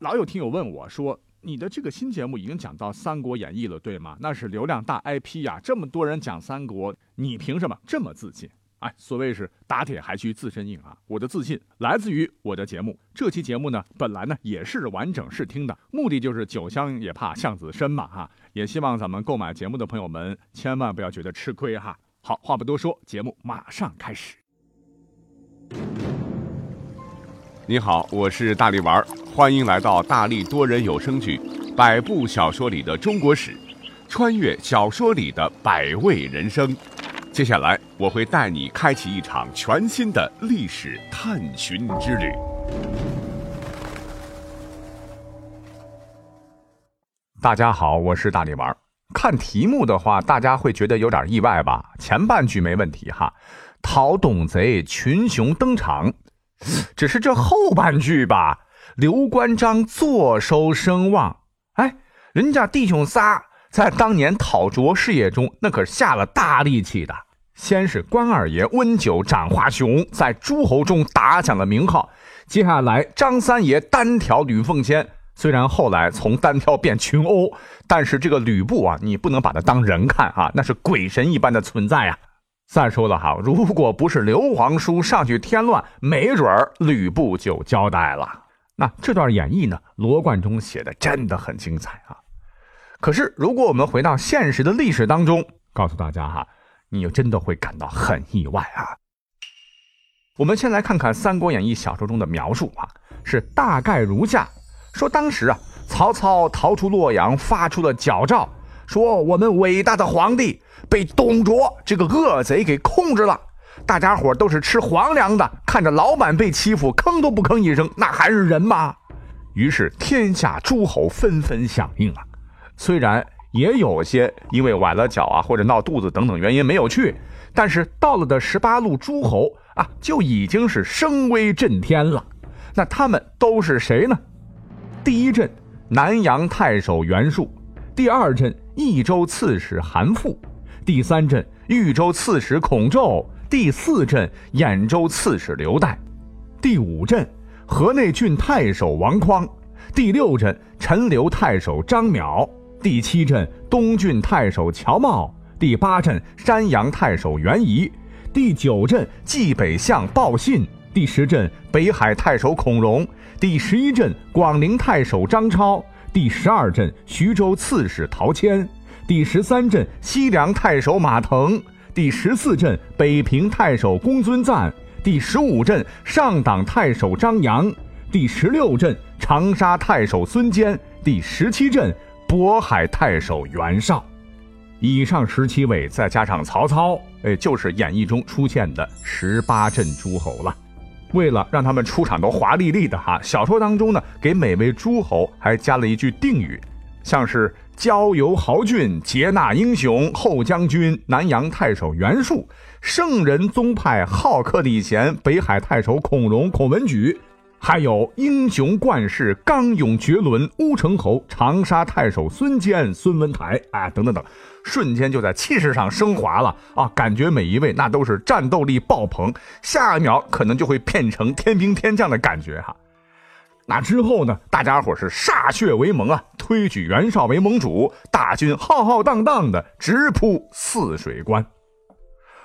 老有听友问我说：“你的这个新节目已经讲到《三国演义》了，对吗？那是流量大 IP 呀，这么多人讲三国，你凭什么这么自信？”哎，所谓是打铁还需自身硬啊！我的自信来自于我的节目。这期节目呢，本来呢也是完整试听的，目的就是酒香也怕巷子深嘛哈。也希望咱们购买节目的朋友们千万不要觉得吃亏哈。好，话不多说，节目马上开始。你好，我是大力丸，欢迎来到大力多人有声剧《百部小说里的中国史》，穿越小说里的百味人生。接下来我会带你开启一场全新的历史探寻之旅。大家好，我是大力丸。看题目的话，大家会觉得有点意外吧？前半句没问题哈，讨董贼群雄登场。只是这后半句吧，刘关张坐收声望。哎，人家弟兄仨在当年讨卓事业中，那可是下了大力气的。先是关二爷温酒斩华雄，在诸侯中打响了名号。接下来张三爷单挑吕奉先，虽然后来从单挑变群殴，但是这个吕布啊，你不能把他当人看啊，那是鬼神一般的存在啊。再说了哈，如果不是刘皇叔上去添乱，没准儿吕布就交代了。那这段演义呢，罗贯中写的真的很精彩啊。可是如果我们回到现实的历史当中，告诉大家哈，你又真的会感到很意外啊。我们先来看看《三国演义》小说中的描述啊，是大概如下：说当时啊，曹操逃出洛阳，发出了矫诏，说我们伟大的皇帝。被董卓这个恶贼给控制了，大家伙都是吃皇粮的，看着老板被欺负，吭都不吭一声，那还是人吗？于是天下诸侯纷纷响应啊。虽然也有些因为崴了脚啊，或者闹肚子等等原因没有去，但是到了的十八路诸侯啊，就已经是声威震天了。那他们都是谁呢？第一阵，南阳太守袁术；第二阵，益州刺史韩馥。第三阵豫州刺史孔宙，第四镇兖州刺史刘岱，第五镇河内郡太守王匡，第六镇陈留太守张邈，第七镇东郡太守乔瑁，第八镇山阳太守袁仪，第九镇冀北相鲍信，第十镇北海太守孔融，第十一镇广陵太守张超，第十二镇徐州刺史陶谦。第十三镇西凉太守马腾，第十四镇北平太守公孙瓒，第十五镇上党太守张扬，第十六镇长沙太守孙坚，第十七镇渤海太守袁绍。以上十七位再加上曹操，哎，就是演义中出现的十八镇诸侯了。为了让他们出场都华丽丽的哈，小说当中呢，给每位诸侯还加了一句定语，像是。郊游豪俊，劫纳英雄，后将军，南阳太守袁术，圣人宗派好客礼贤，北海太守孔融、孔文举，还有英雄冠世，刚勇绝伦，乌程侯，长沙太守孙坚、孙文台，哎，等等等，瞬间就在气势上升华了啊！感觉每一位那都是战斗力爆棚，下一秒可能就会变成天兵天将的感觉哈。那之后呢？大家伙是歃血为盟啊，推举袁绍为盟主，大军浩浩荡荡的直扑泗水关。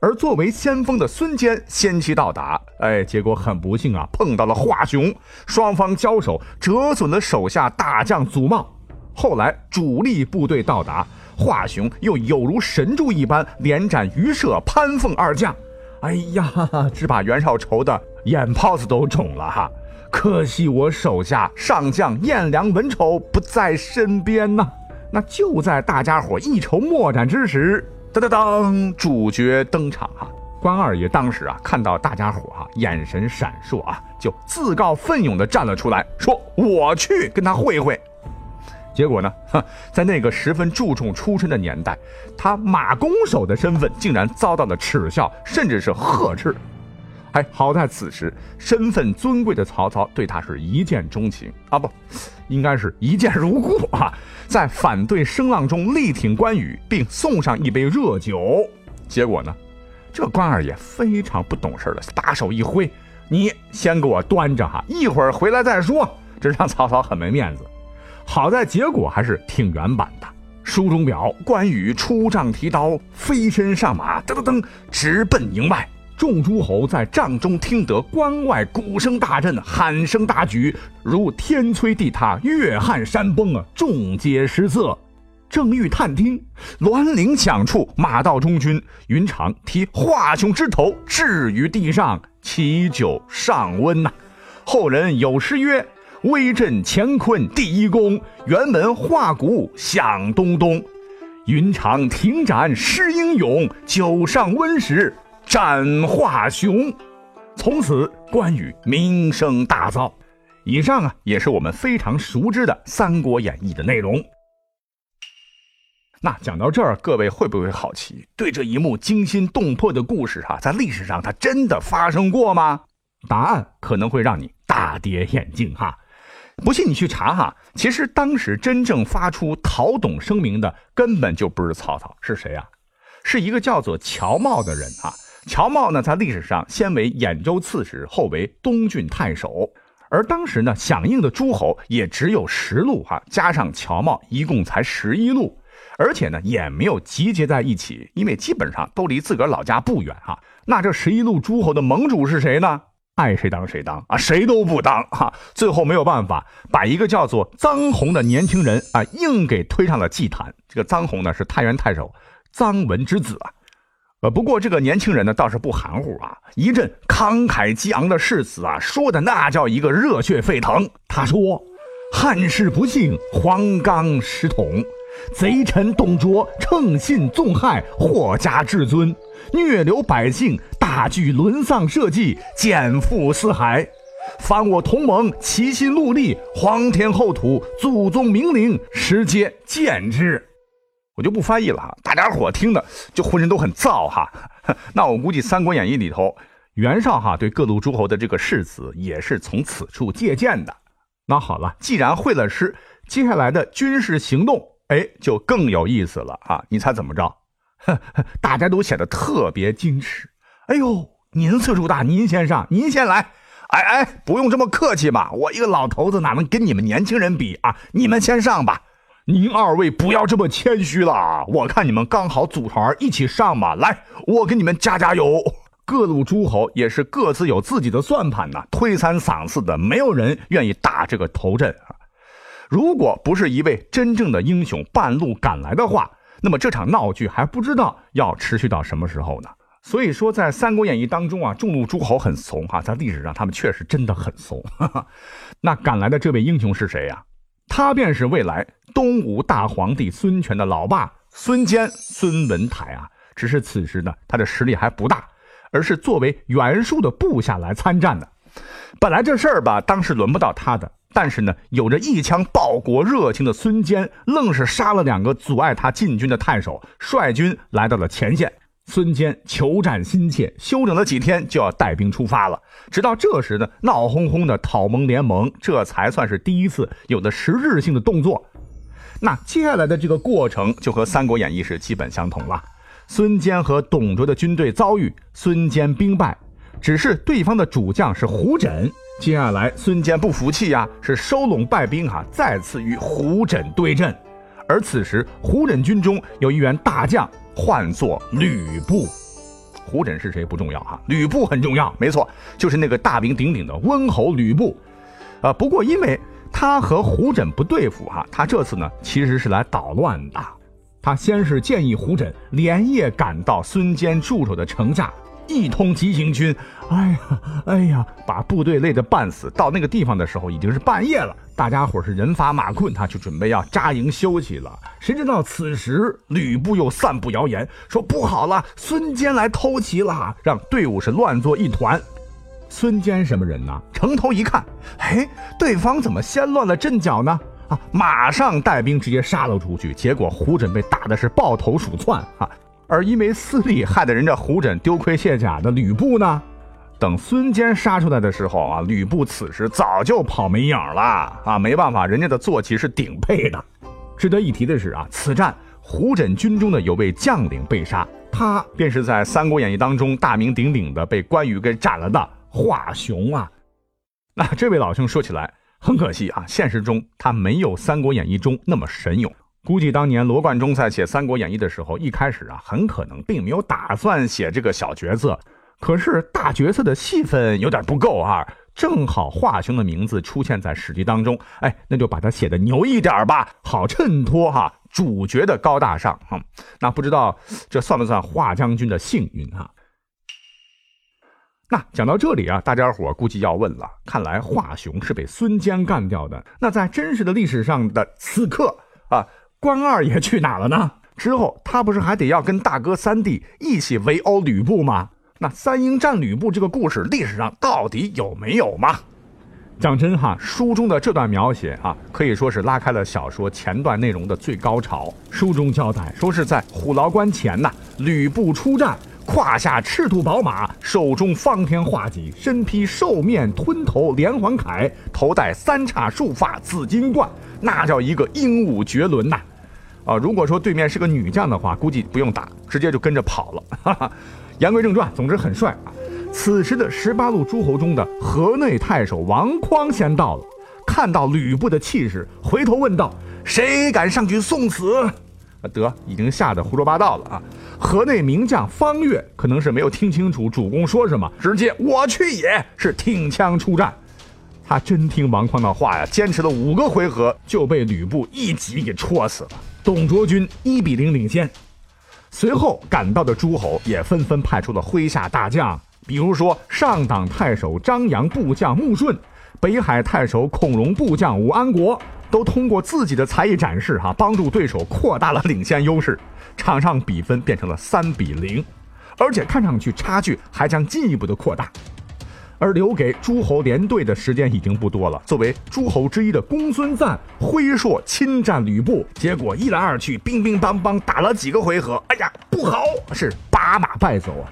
而作为先锋的孙坚先期到达，哎，结果很不幸啊，碰到了华雄，双方交手折损了手下大将祖茂。后来主力部队到达，华雄又有如神助一般连斩于射、潘凤二将。哎呀，只把袁绍愁的眼泡子都肿了哈。可惜我手下上将颜良、文丑不在身边呐。那就在大家伙一筹莫展之时，噔噔噔，主角登场啊！关二爷当时啊，看到大家伙啊，眼神闪烁啊，就自告奋勇地站了出来，说：“我去跟他会会。”结果呢，在那个十分注重出身的年代，他马弓手的身份竟然遭到了耻笑，甚至是呵斥。哎，好在此时身份尊贵的曹操对他是一见钟情啊，不，应该是一见如故啊！在反对声浪中力挺关羽，并送上一杯热酒。结果呢，这关二爷非常不懂事的，把手一挥：“你先给我端着哈，一会儿回来再说。”这让曹操很没面子。好在结果还是挺圆满的。书中表关羽出帐提刀，飞身上马，噔噔噔，直奔营外。众诸侯在帐中听得关外鼓声大震，喊声大举，如天摧地塌，月撼山崩啊！众皆失色。正欲探听，栾铃响处，马到中军，云长提华雄之头置于地上，祈酒上温呐。后人有诗曰：“威震乾坤第一功，辕门画鼓响咚咚。云长停斩诗英勇，酒上温时。”斩华雄，从此关羽名声大噪。以上啊，也是我们非常熟知的《三国演义》的内容。那讲到这儿，各位会不会好奇，对这一幕惊心动魄的故事哈，在历史上它真的发生过吗？答案可能会让你大跌眼镜哈。不信你去查哈，其实当时真正发出讨董声明的根本就不是曹操，是谁啊？是一个叫做乔瑁的人啊。乔瑁呢，在历史上先为兖州刺史，后为东郡太守。而当时呢，响应的诸侯也只有十路哈，加上乔瑁，一共才十一路，而且呢，也没有集结在一起，因为基本上都离自个儿老家不远哈。那这十一路诸侯的盟主是谁呢？爱谁当谁当啊，谁都不当哈。最后没有办法，把一个叫做臧洪的年轻人啊，硬给推上了祭坛。这个臧洪呢，是太原太守臧文之子啊。呃，不过这个年轻人呢倒是不含糊啊，一阵慷慨激昂的誓词啊，说的那叫一个热血沸腾。他说：“汉室不幸，黄冈失统，贼臣董卓乘信纵害，祸加至尊，虐流百姓，大举沦丧社稷，减负四海。凡我同盟齐心戮力，皇天厚土，祖宗明灵，时皆见之。”我就不翻译了哈，大家伙听的就浑身都很燥哈。那我估计《三国演义》里头，袁绍哈对各路诸侯的这个誓词也是从此处借鉴的。那好了，既然会了诗，接下来的军事行动，哎，就更有意思了啊！你猜怎么着？大家都显得特别矜持。哎呦，您岁数大，您先上，您先来。哎哎，不用这么客气嘛，我一个老头子哪能跟你们年轻人比啊？你们先上吧。您二位不要这么谦虚了，我看你们刚好组团一起上嘛。来，我给你们加加油。各路诸侯也是各自有自己的算盘呐，推三搡四的，没有人愿意打这个头阵啊。如果不是一位真正的英雄半路赶来的话，那么这场闹剧还不知道要持续到什么时候呢。所以说，在《三国演义》当中啊，众路诸侯很怂哈，在历史上他们确实真的很怂。那赶来的这位英雄是谁呀？他便是未来东吴大皇帝孙权的老爸孙坚，孙文台啊。只是此时呢，他的实力还不大，而是作为袁术的部下来参战的。本来这事儿吧，当时轮不到他的，但是呢，有着一腔报国热情的孙坚，愣是杀了两个阻碍他进军的太守，率军来到了前线。孙坚求战心切，休整了几天就要带兵出发了。直到这时呢，闹哄哄的讨盟联盟，这才算是第一次有的实质性的动作。那接下来的这个过程就和《三国演义》是基本相同了。孙坚和董卓的军队遭遇，孙坚兵败，只是对方的主将是胡轸。接下来孙坚不服气呀，是收拢败兵哈，再次与胡轸对阵。而此时胡轸军中有一员大将。唤作吕布，胡轸是谁不重要哈，吕布很重要，没错，就是那个大名鼎鼎的温侯吕布。啊，不过因为他和胡轸不对付哈，他这次呢其实是来捣乱的。他先是建议胡轸连夜赶到孙坚驻守的城下。一通急行军，哎呀，哎呀，把部队累得半死。到那个地方的时候，已经是半夜了。大家伙是人乏马困，他就准备要扎营休息了。谁知道此时吕布又散布谣言，说不好了，孙坚来偷袭了，让队伍是乱作一团。孙坚什么人呢？城头一看，哎，对方怎么先乱了阵脚呢？啊，马上带兵直接杀了出去。结果胡轸被打的是抱头鼠窜啊。而因为私利害得人家胡轸丢盔卸甲的吕布呢？等孙坚杀出来的时候啊，吕布此时早就跑没影了啊！没办法，人家的坐骑是顶配的。值得一提的是啊，此战胡轸军中的有位将领被杀，他便是在《三国演义》当中大名鼎鼎的被关羽给斩了的华雄啊。那这位老兄说起来很可惜啊，现实中他没有《三国演义》中那么神勇。估计当年罗贯中在写《三国演义》的时候，一开始啊，很可能并没有打算写这个小角色。可是大角色的戏份有点不够啊，正好华雄的名字出现在史记当中，哎，那就把他写的牛一点吧，好衬托哈主角的高大上哈。那不知道这算不算华将军的幸运哈？那讲到这里啊，大家伙估计要问了，看来华雄是被孙坚干掉的。那在真实的历史上的此刻啊。关二爷去哪了呢？之后他不是还得要跟大哥三弟一起围殴吕布吗？那三英战吕布这个故事历史上到底有没有吗？讲真哈，书中的这段描写啊，可以说是拉开了小说前段内容的最高潮。书中交代说是在虎牢关前呐，吕布出战，胯下赤兔宝马，手中方天画戟，身披兽面吞头连环铠，头戴三叉束发紫金冠，那叫一个英武绝伦呐！啊如果说对面是个女将的话，估计不用打，直接就跟着跑了。哈哈。言归正传，总之很帅啊。此时的十八路诸侯中的河内太守王匡先到了，看到吕布的气势，回头问道：“谁敢上去送死？”得，已经吓得胡说八道了啊。河内名将方悦可能是没有听清楚主公说什么，直接我去也是挺枪出战。他真听王匡的话呀，坚持了五个回合就被吕布一戟给戳死了。董卓军一比零领先，随后赶到的诸侯也纷纷派出了麾下大将，比如说上党太守张扬部将穆顺，北海太守孔融部将武安国，都通过自己的才艺展示，哈，帮助对手扩大了领先优势，场上比分变成了三比零，而且看上去差距还将进一步的扩大。而留给诸侯连队的时间已经不多了。作为诸侯之一的公孙瓒挥硕侵占吕布，结果一来二去，乒乒乓乓打了几个回合，哎呀，不好，是把马败走啊！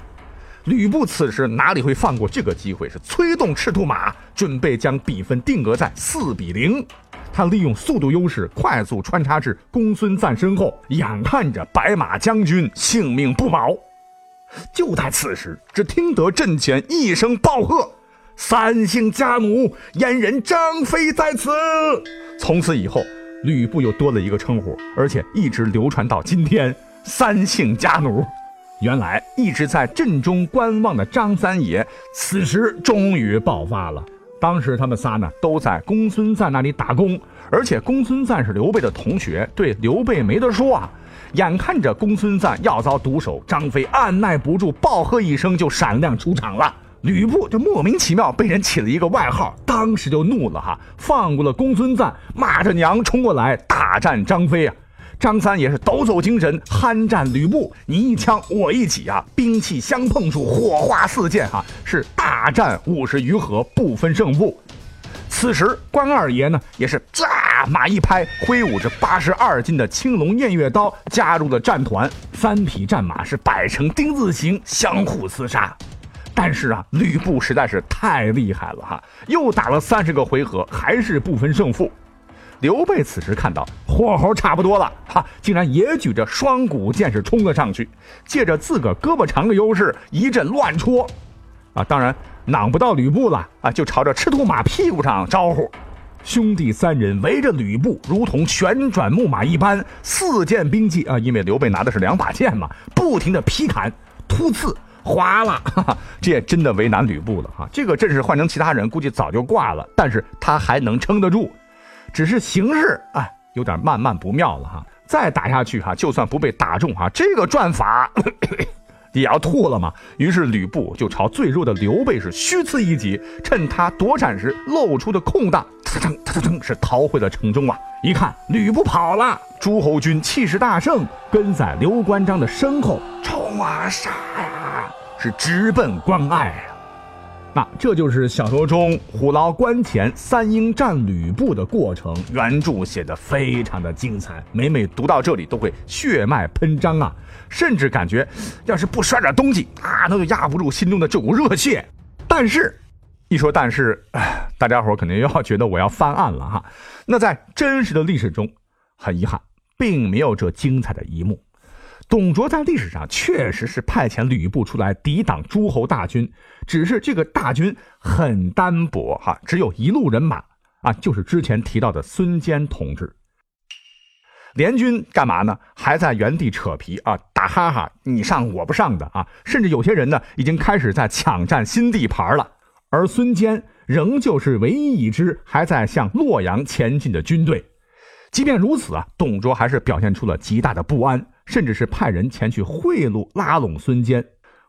吕布此时哪里会放过这个机会？是催动赤兔马，准备将比分定格在四比零。他利用速度优势，快速穿插至公孙瓒身后，眼看着白马将军性命不保。就在此时，只听得阵前一声暴喝：“三姓家奴，阉人张飞在此！”从此以后，吕布又多了一个称呼，而且一直流传到今天——三姓家奴。原来一直在阵中观望的张三爷，此时终于爆发了。当时他们仨呢，都在公孙瓒那里打工，而且公孙瓒是刘备的同学，对刘备没得说啊。眼看着公孙瓒要遭毒手，张飞按耐不住，暴喝一声就闪亮出场了。吕布就莫名其妙被人起了一个外号，当时就怒了哈，放过了公孙瓒，骂着娘冲过来大战张飞啊。张三也是抖擞精神，酣战吕布，你一枪我一戟啊，兵器相碰处火花四溅哈，是大战五十余合，不分胜负。此时关二爷呢，也是驾马一拍，挥舞着八十二斤的青龙偃月刀，加入了战团。三匹战马是摆成丁字形，相互厮杀。但是啊，吕布实在是太厉害了哈，又打了三十个回合，还是不分胜负。刘备此时看到火候差不多了，哈，竟然也举着双股剑士冲了上去，借着自个儿胳膊长的优势，一阵乱戳。啊，当然。挡不到吕布了啊，就朝着赤兔马屁股上招呼。兄弟三人围着吕布，如同旋转木马一般，四件兵器啊，因为刘备拿的是两把剑嘛，不停的劈砍、突刺、划拉，这也真的为难吕布了哈。这个阵势换成其他人，估计早就挂了，但是他还能撑得住，只是形势啊有点慢慢不妙了哈。再打下去哈，就算不被打中哈，这个转法。也要吐了嘛，于是吕布就朝最弱的刘备是虚刺一戟，趁他躲闪时露出的空档，呲哧呲哧是逃回了城中啊！一看吕布跑了，诸侯军气势大盛，跟在刘关张的身后冲啊杀呀，是直奔关隘啊！那这就是小说中虎牢关前三英战吕布的过程，原著写的非常的精彩，每每读到这里都会血脉喷张啊！甚至感觉，要是不摔点东西啊，那就压不住心中的这股热血。但是，一说但是，大家伙肯定又要觉得我要翻案了哈。那在真实的历史中，很遗憾，并没有这精彩的一幕。董卓在历史上确实是派遣吕布出来抵挡诸侯大军，只是这个大军很单薄哈，只有一路人马。啊，就是之前提到的孙坚同志。联军干嘛呢？还在原地扯皮啊，打哈哈，你上我不上的啊，甚至有些人呢，已经开始在抢占新地盘了。而孙坚仍旧是唯一一支还在向洛阳前进的军队。即便如此啊，董卓还是表现出了极大的不安，甚至是派人前去贿赂拉拢孙坚。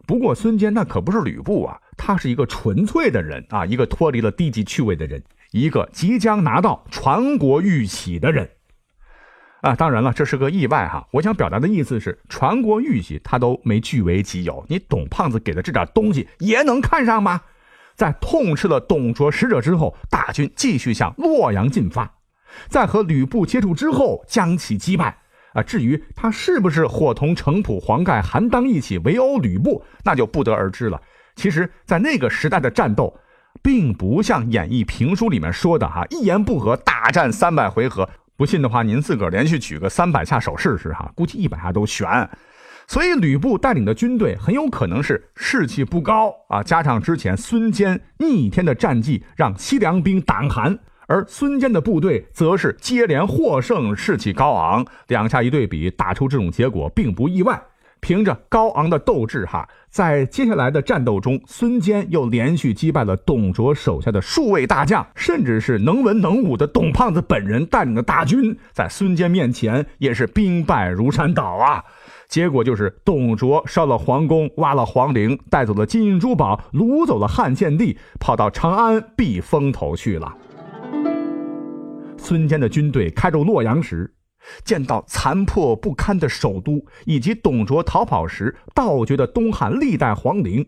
不过孙坚那可不是吕布啊，他是一个纯粹的人啊，一个脱离了低级趣味的人，一个即将拿到传国玉玺的人。啊，当然了，这是个意外哈。我想表达的意思是，传国玉玺他都没据为己有，你董胖子给的这点东西也能看上吗？在痛斥了董卓使者之后，大军继续向洛阳进发，在和吕布接触之后将其击败。啊，至于他是不是伙同程普、黄盖、韩当一起围殴吕布，那就不得而知了。其实，在那个时代的战斗，并不像演义评书里面说的哈，一言不合大战三百回合。不信的话，您自个儿连续举个三百下手试试哈，估计一百下都悬。所以吕布带领的军队很有可能是士气不高啊，加上之前孙坚逆天的战绩让西凉兵胆寒，而孙坚的部队则是接连获胜，士气高昂。两下一对比，打出这种结果并不意外。凭着高昂的斗志，哈，在接下来的战斗中，孙坚又连续击败了董卓手下的数位大将，甚至是能文能武的董胖子本人带领的大军，在孙坚面前也是兵败如山倒啊！结果就是董卓烧了皇宫，挖了皇陵，带走了金银珠宝，掳走了汉献帝，跑到长安避风头去了。孙坚的军队开入洛阳时。见到残破不堪的首都，以及董卓逃跑时盗掘的东汉历代皇陵，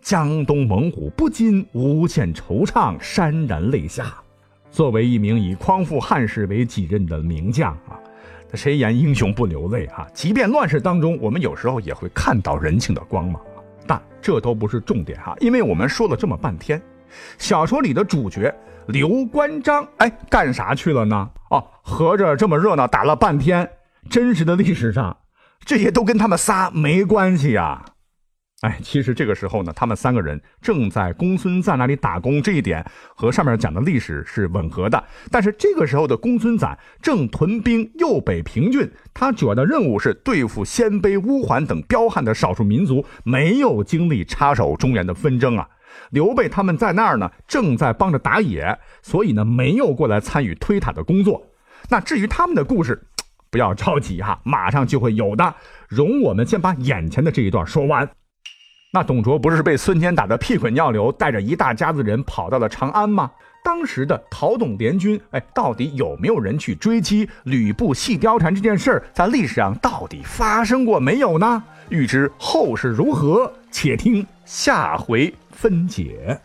江东猛虎不禁无限惆怅，潸然泪下。作为一名以匡复汉室为己任的名将啊，谁言英雄不流泪啊？即便乱世当中，我们有时候也会看到人性的光芒。但这都不是重点哈，因为我们说了这么半天，小说里的主角。刘关张，哎，干啥去了呢？哦，合着这么热闹打了半天，真实的历史上，这些都跟他们仨没关系呀。哎，其实这个时候呢，他们三个人正在公孙瓒那里打工，这一点和上面讲的历史是吻合的。但是这个时候的公孙瓒正屯兵右北平郡，他主要的任务是对付鲜卑、乌桓等彪悍的少数民族，没有精力插手中原的纷争啊。刘备他们在那儿呢，正在帮着打野，所以呢没有过来参与推塔的工作。那至于他们的故事，不要着急哈，马上就会有的。容我们先把眼前的这一段说完。那董卓不是被孙坚打得屁滚尿流，带着一大家子人跑到了长安吗？当时的讨董联军，哎，到底有没有人去追击吕布戏貂蝉这件事儿，在历史上到底发生过没有呢？欲知后事如何，且听下回。分解。